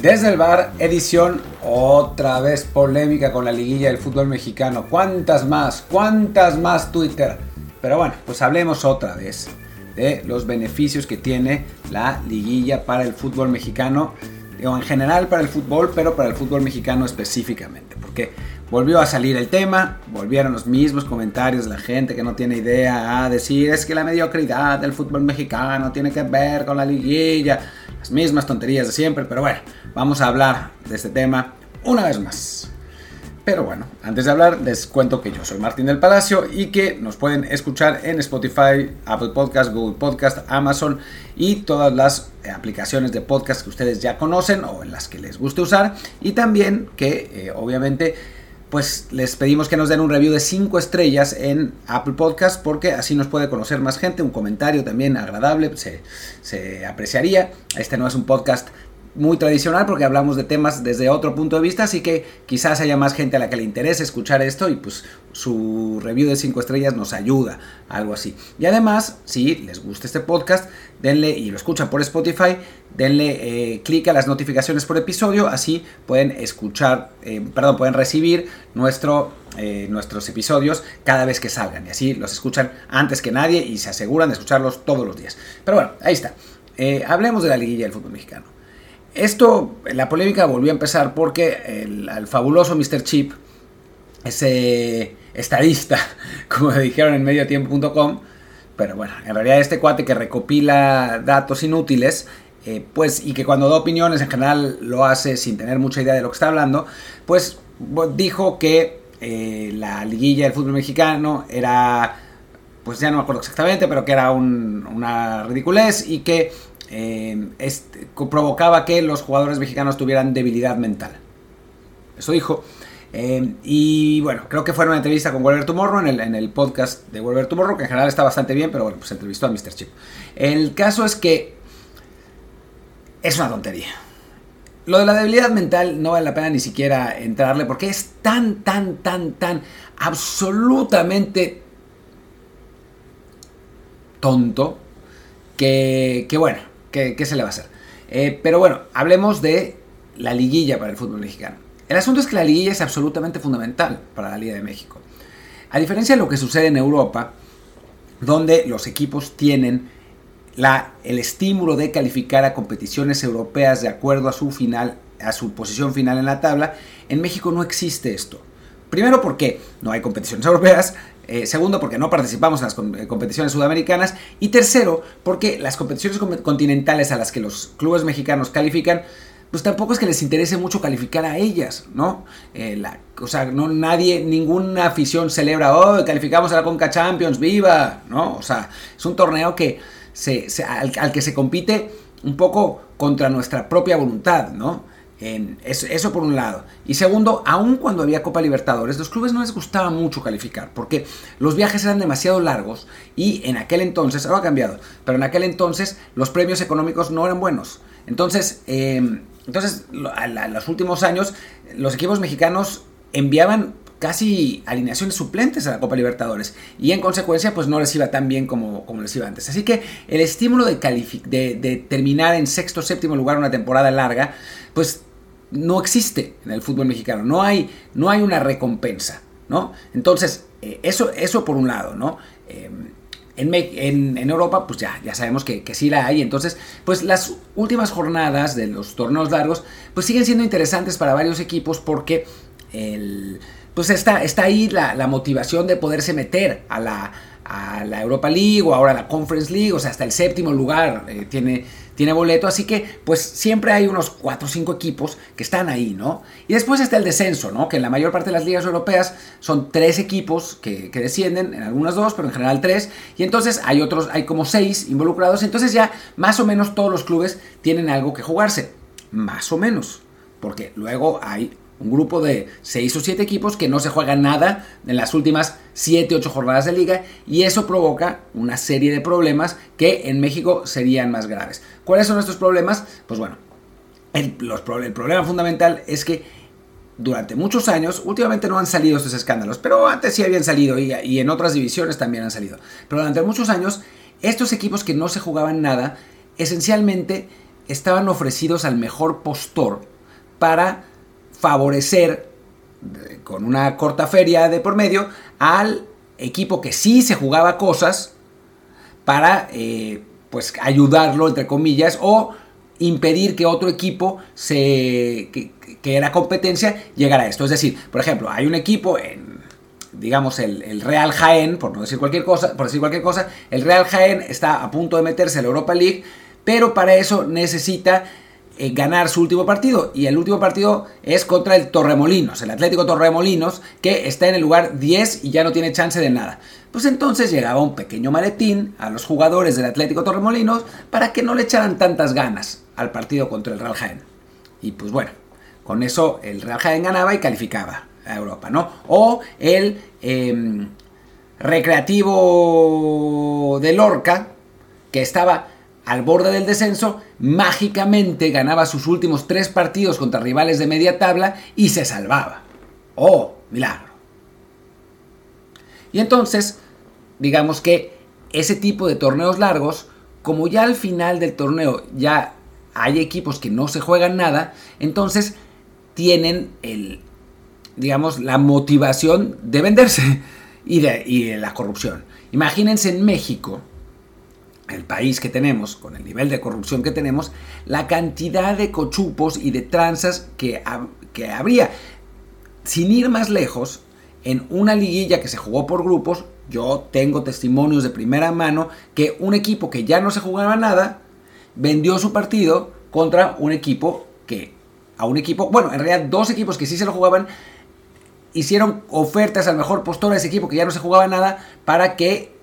Desde el bar, edición otra vez polémica con la liguilla del fútbol mexicano. ¿Cuántas más? ¿Cuántas más Twitter? Pero bueno, pues hablemos otra vez de los beneficios que tiene la liguilla para el fútbol mexicano, o en general para el fútbol, pero para el fútbol mexicano específicamente. Porque volvió a salir el tema, volvieron los mismos comentarios de la gente que no tiene idea a decir es que la mediocridad del fútbol mexicano tiene que ver con la liguilla mismas tonterías de siempre, pero bueno, vamos a hablar de este tema una vez más. Pero bueno, antes de hablar les cuento que yo soy Martín del Palacio y que nos pueden escuchar en Spotify, Apple Podcast, Google Podcast, Amazon y todas las aplicaciones de podcast que ustedes ya conocen o en las que les guste usar. Y también que eh, obviamente pues les pedimos que nos den un review de 5 estrellas en Apple Podcast porque así nos puede conocer más gente, un comentario también agradable, se, se apreciaría. Este no es un podcast muy tradicional porque hablamos de temas desde otro punto de vista, así que quizás haya más gente a la que le interese escuchar esto y pues su review de 5 estrellas nos ayuda, algo así. Y además, si les gusta este podcast, denle y lo escuchan por Spotify, denle eh, clic a las notificaciones por episodio, así pueden escuchar, eh, perdón, pueden recibir nuestro, eh, nuestros episodios cada vez que salgan y así los escuchan antes que nadie y se aseguran de escucharlos todos los días. Pero bueno, ahí está. hablemos de la liguilla del fútbol mexicano. Esto, la polémica volvió a empezar porque el, fabuloso Mr. Chip, ese estadista, como dijeron en mediotiempo.com, pero bueno, en realidad este cuate que recopila datos inútiles, eh, pues, y que cuando da opiniones en general lo hace sin tener mucha idea de lo que está hablando, pues dijo que eh, la liguilla del fútbol mexicano era, pues ya no me acuerdo exactamente, pero que era una ridiculez y que este, provocaba que los jugadores mexicanos tuvieran debilidad mental. Eso dijo. Eh, y bueno, creo que fue una entrevista con Wolver Tomorrow en el, en el podcast de Wolver Tomorrow, que en general está bastante bien, pero bueno, pues entrevistó a Mr. Chip. El caso es que es una tontería. Lo de la debilidad mental no vale la pena ni siquiera entrarle porque es tan, tan, tan, tan absolutamente tonto que, que bueno, ¿Qué, se le va a hacer? Eh, pero bueno, hablemos de la liguilla para el fútbol mexicano. El asunto es que la liguilla es absolutamente fundamental para la Liga de México. A diferencia de lo que sucede en Europa, donde los equipos tienen el estímulo de calificar a competiciones europeas de acuerdo a su final, a su posición final en la tabla, en México no existe esto. Primero porque no hay competiciones europeas, eh, segundo, porque no participamos en las eh, competiciones sudamericanas. Y tercero, porque las competiciones continentales a las que los clubes mexicanos califican, pues tampoco es que les interese mucho calificar a ellas, ¿no? Eh, o sea, no nadie, ninguna afición celebra, oh, calificamos a la Conca Champions, viva, ¿no? O sea, es un torneo que se, al que se compite un poco contra nuestra propia voluntad, ¿no? Eso, por un lado. Y segundo, aun cuando había Copa Libertadores, los clubes no les gustaba mucho calificar, porque los viajes eran demasiado largos y en aquel entonces, ahora ha cambiado, pero en aquel entonces los premios económicos no eran buenos. Entonces, em, entonces en los últimos años, los equipos mexicanos enviaban casi alineaciones suplentes a la Copa Libertadores y en consecuencia pues no les iba tan bien como, como les iba antes. Así que el estímulo de, de, de terminar en sexto o séptimo lugar una temporada larga pues no existe en el fútbol mexicano, no hay, no hay una recompensa, ¿no? Entonces, eh, eso, eso por un lado, ¿no? Em, en, Europa, pues ya, ya sabemos que, que, sí la hay. Entonces, pues las últimas jornadas de los torneos largos, pues siguen siendo interesantes para varios equipos porque el, pues está, está ahí la, motivación de poderse meter a la, a la Europa League o ahora a la Conference League, o sea, hasta el séptimo lugar eh, tiene, tiene boleto, así que pues siempre hay unos 4 o 5 equipos que están ahí, ¿no? Y después está el descenso, ¿no? Que en la mayor parte de las ligas europeas son 3 equipos que, descienden, en algunas 2, pero en general 3, y entonces hay otros, hay como 6 involucrados, entonces ya más o menos todos los clubes tienen algo que jugarse, más o menos, porque luego hay un grupo de 6 o 7 equipos que no se juegan nada en las últimas 7 o 8 jornadas de liga y eso provoca una serie de problemas que en México serían más graves. ¿Cuáles son estos problemas? Pues bueno, el, problema fundamental es que durante muchos años, últimamente no han salido estos escándalos, pero antes sí habían salido y en otras divisiones también han salido. Pero durante muchos años, estos equipos que no se jugaban nada, esencialmente estaban ofrecidos al mejor postor para favorecer con una corta feria de por medio al equipo que sí se jugaba cosas para eh, pues ayudarlo entre comillas o impedir que otro equipo se, que, era competencia llegara a esto. Es decir, por ejemplo, hay un equipo en, digamos, el, Real Jaén, por no decir cualquier cosa, por decir cualquier cosa, el Real Jaén está a punto de meterse en la Europa League, pero para eso necesita eh, ganar su último partido. Y el último partido es contra el Torremolinos, el Atlético Torremolinos, que está en el lugar 10 y ya no tiene chance de nada. Pues entonces llegaba un pequeño maletín a los jugadores del Atlético Torremolinos para que no le echaran tantas ganas al partido contra el Real Jaén. Y pues bueno, con eso el Real Jaén ganaba y calificaba a Europa, ¿no? O el em, Recreativo de Lorca, que estaba al borde del descenso, mágicamente ganaba sus últimos tres partidos contra rivales de media tabla y se salvaba. ¡Oh, milagro! Y entonces, digamos que ese tipo de torneos largos, como ya al final del torneo ya hay equipos que no se juegan nada, entonces tienen el, digamos, la motivación de venderse y de, y de la corrupción. Imagínense en México, país que tenemos, con el nivel de corrupción que tenemos, la cantidad de cochupos y de tranzas que, que habría. Sin ir más lejos, en una liguilla que se jugó por grupos, yo tengo testimonios de primera mano que un equipo que ya no se jugaba nada, vendió su partido contra un equipo que, a un equipo, bueno, en realidad dos equipos que sí se lo jugaban, hicieron ofertas al mejor postor a ese equipo que ya no se jugaba nada para que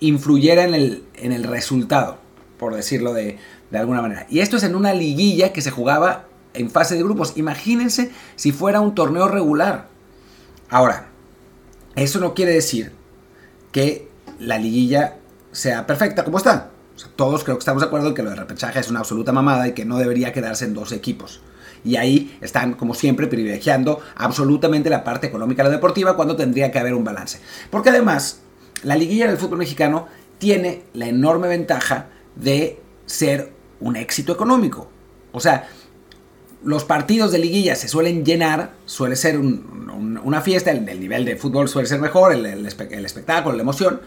influyera en el, en el resultado, por decirlo de, de alguna manera. Y esto es en una liguilla que se jugaba en fase de grupos. Imagínense si fuera un torneo regular. Ahora, eso no quiere decir que la liguilla sea perfecta como está. todos creo que estamos de acuerdo en que lo de repechaje es una absoluta mamada y que no debería quedarse en dos equipos. Y ahí están, como siempre, privilegiando absolutamente la parte económica de la deportiva cuando tendría que haber un balance. Porque además, la liguilla del fútbol mexicano tiene la enorme ventaja de ser un éxito económico. O sea, los partidos de liguilla se suelen llenar, suele ser una fiesta, el, nivel de fútbol suele ser mejor, el, espectáculo, la emoción.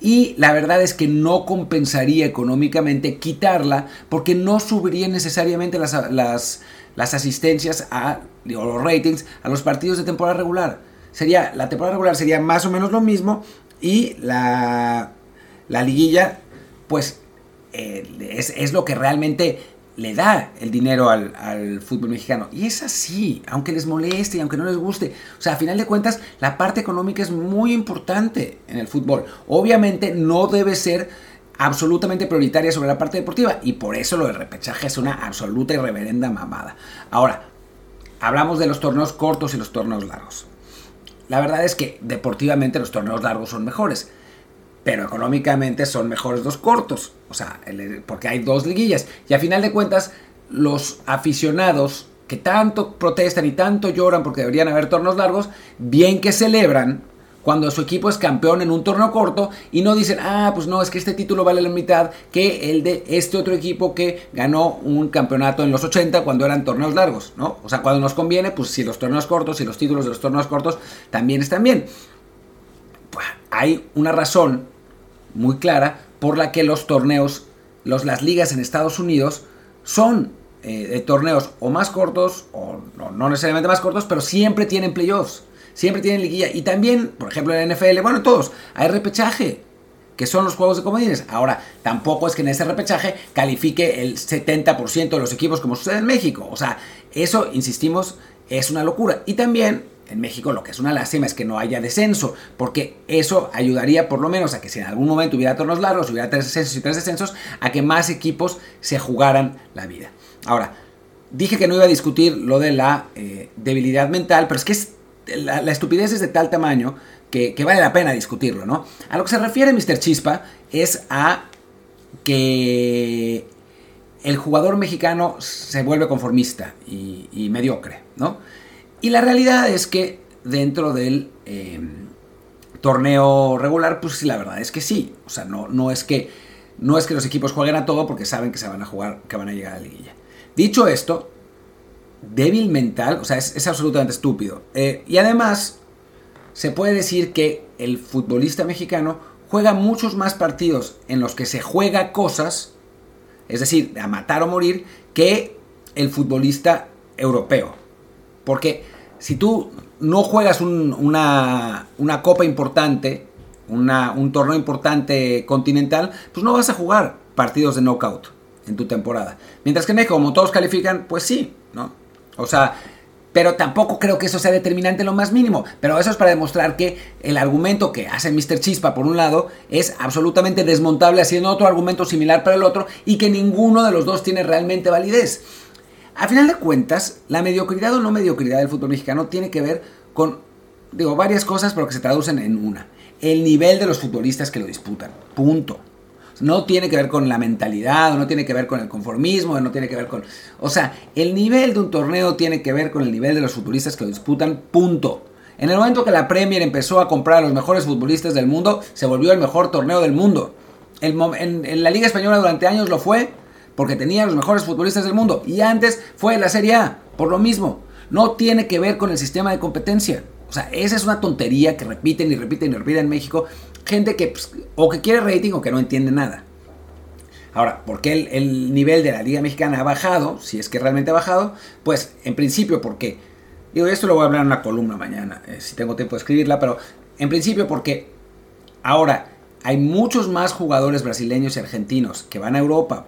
Y la verdad es que no compensaría económicamente quitarla porque no subiría necesariamente las, asistencias a, o los ratings a los partidos de temporada regular. Sería, la temporada regular sería más o menos lo mismo y la, la liguilla pues eh, es, es lo que realmente le da el dinero al, fútbol mexicano. Y es así, aunque les moleste y aunque no les guste. O sea, a final de cuentas, la parte económica es muy importante en el fútbol. Obviamente no debe ser absolutamente prioritaria sobre la parte deportiva. Y por eso lo del repechaje es una absoluta y reverenda mamada. Ahora, hablamos de los torneos cortos y los torneos largos. La verdad es que deportivamente los torneos largos son mejores pero económicamente son mejores los cortos, o sea, porque hay dos liguillas. Y a final de cuentas, los aficionados que tanto protestan y tanto lloran porque deberían haber torneos largos, bien que celebran cuando su equipo es campeón en un torneo corto y no dicen, ah, pues no, es que este título vale la mitad que el de este otro equipo que ganó un campeonato en los 80 cuando eran torneos largos, ¿no? O sea, cuando nos conviene, pues si los torneos cortos y los títulos de los torneos cortos también están bien hay una razón muy clara por la que los torneos, los, las ligas en Estados Unidos son eh, de torneos o más cortos, o no, necesariamente más cortos, pero siempre tienen playoffs, siempre tienen liguilla. Y también, por ejemplo, en la NFL, bueno, todos, hay repechaje, que son los juegos de comodines. Ahora, tampoco es que en ese repechaje califique el 70% de los equipos como sucede en México. O sea, eso, insistimos, es una locura. Y también en México lo que es una lástima es que no haya descenso, porque eso ayudaría por lo menos a que si en algún momento hubiera tornos largos, hubiera tres descensos y tres descensos, a que más equipos se jugaran la vida. Ahora, dije que no iba a discutir lo de la eh, debilidad mental, pero es que la, estupidez es de tal tamaño que, vale la pena discutirlo, ¿no? A lo que se refiere Mr. Chispa es a que el jugador mexicano se vuelve conformista y, mediocre, ¿no? Y la realidad es que dentro del em, torneo regular, pues sí, la verdad es que sí. O sea, no, no es que no es que los equipos jueguen a todo porque saben que se van a jugar, que van a llegar a la liguilla. Dicho esto, débil mental, o sea, es, absolutamente estúpido. Eh, y además, se puede decir que el futbolista mexicano juega muchos más partidos en los que se juega cosas, es decir, a matar o morir, que el futbolista europeo. Porque si tú no juegas una, una, copa importante, un torneo importante continental, pues no vas a jugar partidos de knockout en tu temporada. Mientras que en México, como todos califican, pues sí, ¿no? O sea, pero tampoco creo que eso sea determinante lo más mínimo. Pero eso es para demostrar que el argumento que hace Mr. Chispa por un lado es absolutamente desmontable haciendo otro argumento similar para el otro y que ninguno de los dos tiene realmente validez. A final de cuentas, la mediocridad o no mediocridad del fútbol mexicano tiene que ver con, digo, varias cosas, pero que se traducen en una. El nivel de los futbolistas que lo disputan. Punto. No tiene que ver con la mentalidad, no tiene que ver con el conformismo, no tiene que ver con... O sea, el nivel de un torneo tiene que ver con el nivel de los futbolistas que lo disputan, punto. En el momento que la Premier empezó a comprar a los mejores futbolistas del mundo, se volvió el mejor torneo del mundo. en, la Liga Española durante años lo fue porque tenía los mejores futbolistas del mundo. Y antes fue la Serie A, por lo mismo. No tiene que ver con el sistema de competencia. O sea, esa es una tontería que repiten y repiten y repiten en México gente que pues, o que quiere rating o que no entiende nada. Ahora, ¿por qué el, nivel de la Liga Mexicana ha bajado? Si es que realmente ha bajado, pues en principio porque, digo, esto lo voy a hablar en una columna mañana, eh, si tengo tiempo de escribirla, pero en principio porque ahora hay muchos más jugadores brasileños y argentinos que van a Europa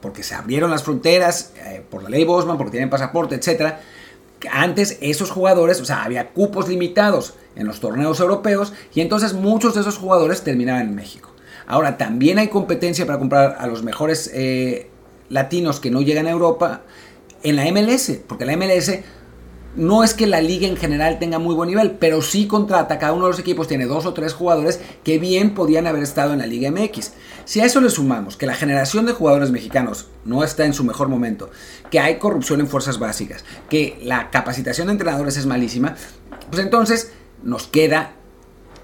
porque se abrieron las fronteras eh, por la ley Bosman, porque tienen pasaporte, etcétera. Antes esos jugadores, o sea, había cupos limitados en los torneos europeos y entonces muchos de esos jugadores terminaban en México. Ahora también hay competencia para comprar a los mejores eh, latinos que no llegan a Europa en la MLS, porque la MLS no es que la liga en general tenga muy buen nivel, pero sí contrata, cada uno de los equipos tiene dos o tres jugadores que bien podían haber estado en la Liga MX. Si a eso le sumamos que la generación de jugadores mexicanos no está en su mejor momento, que hay corrupción en fuerzas básicas, que la capacitación de entrenadores es malísima, pues entonces nos queda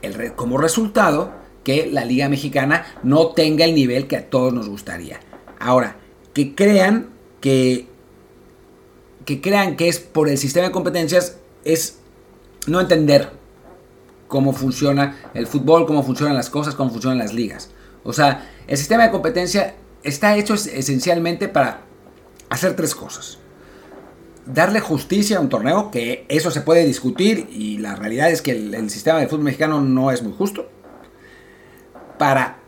el, como resultado que la Liga Mexicana no tenga el nivel que a todos nos gustaría. Ahora, que crean que, que crean que es por el sistema de competencias es no entender cómo funciona el fútbol, cómo funcionan las cosas, cómo funcionan las ligas. O sea, el sistema de competencia está hecho esencialmente para hacer tres cosas darle justicia a un torneo, que eso se puede discutir y la realidad es que el, sistema de fútbol mexicano no es muy justo, para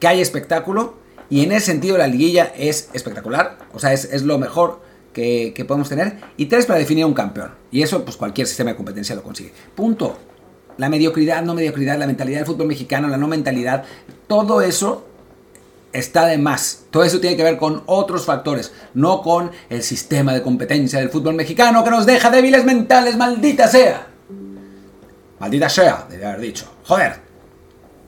que haya espectáculo y en ese sentido la liguilla es espectacular, o sea, es, lo mejor que, podemos tener, y tres, para definir un campeón, y eso pues cualquier sistema de competencia lo consigue. Punto. La mediocridad, no mediocridad, la mentalidad del fútbol mexicano, la no mentalidad, todo eso está de más. Todo eso tiene que ver con otros factores, no con el sistema de competencia del fútbol mexicano que nos deja débiles mentales, maldita sea. Maldita sea, debe haber dicho. Joder.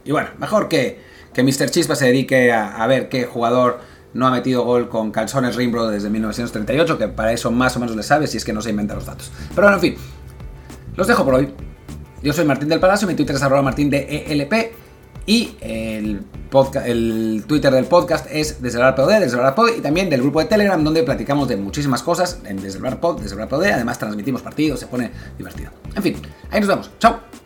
Y bueno, mejor que, que Mr. Chispa se dedique a, ver qué jugador no ha metido gol con calzones Rimbro desde 1938, que para eso más o menos le sabe si es que no se inventa los datos. Pero bueno, en fin, los dejo por hoy. Yo soy Martín del Palacio, mi Twitter es arroba martín de ELP y el, Twitter del podcast es desde el POD, desde el POD y también del grupo de Telegram donde platicamos de muchísimas cosas en desde el POD, desde el POD. Además transmitimos partidos, se pone divertido. En fin, ahí nos vemos. Chao.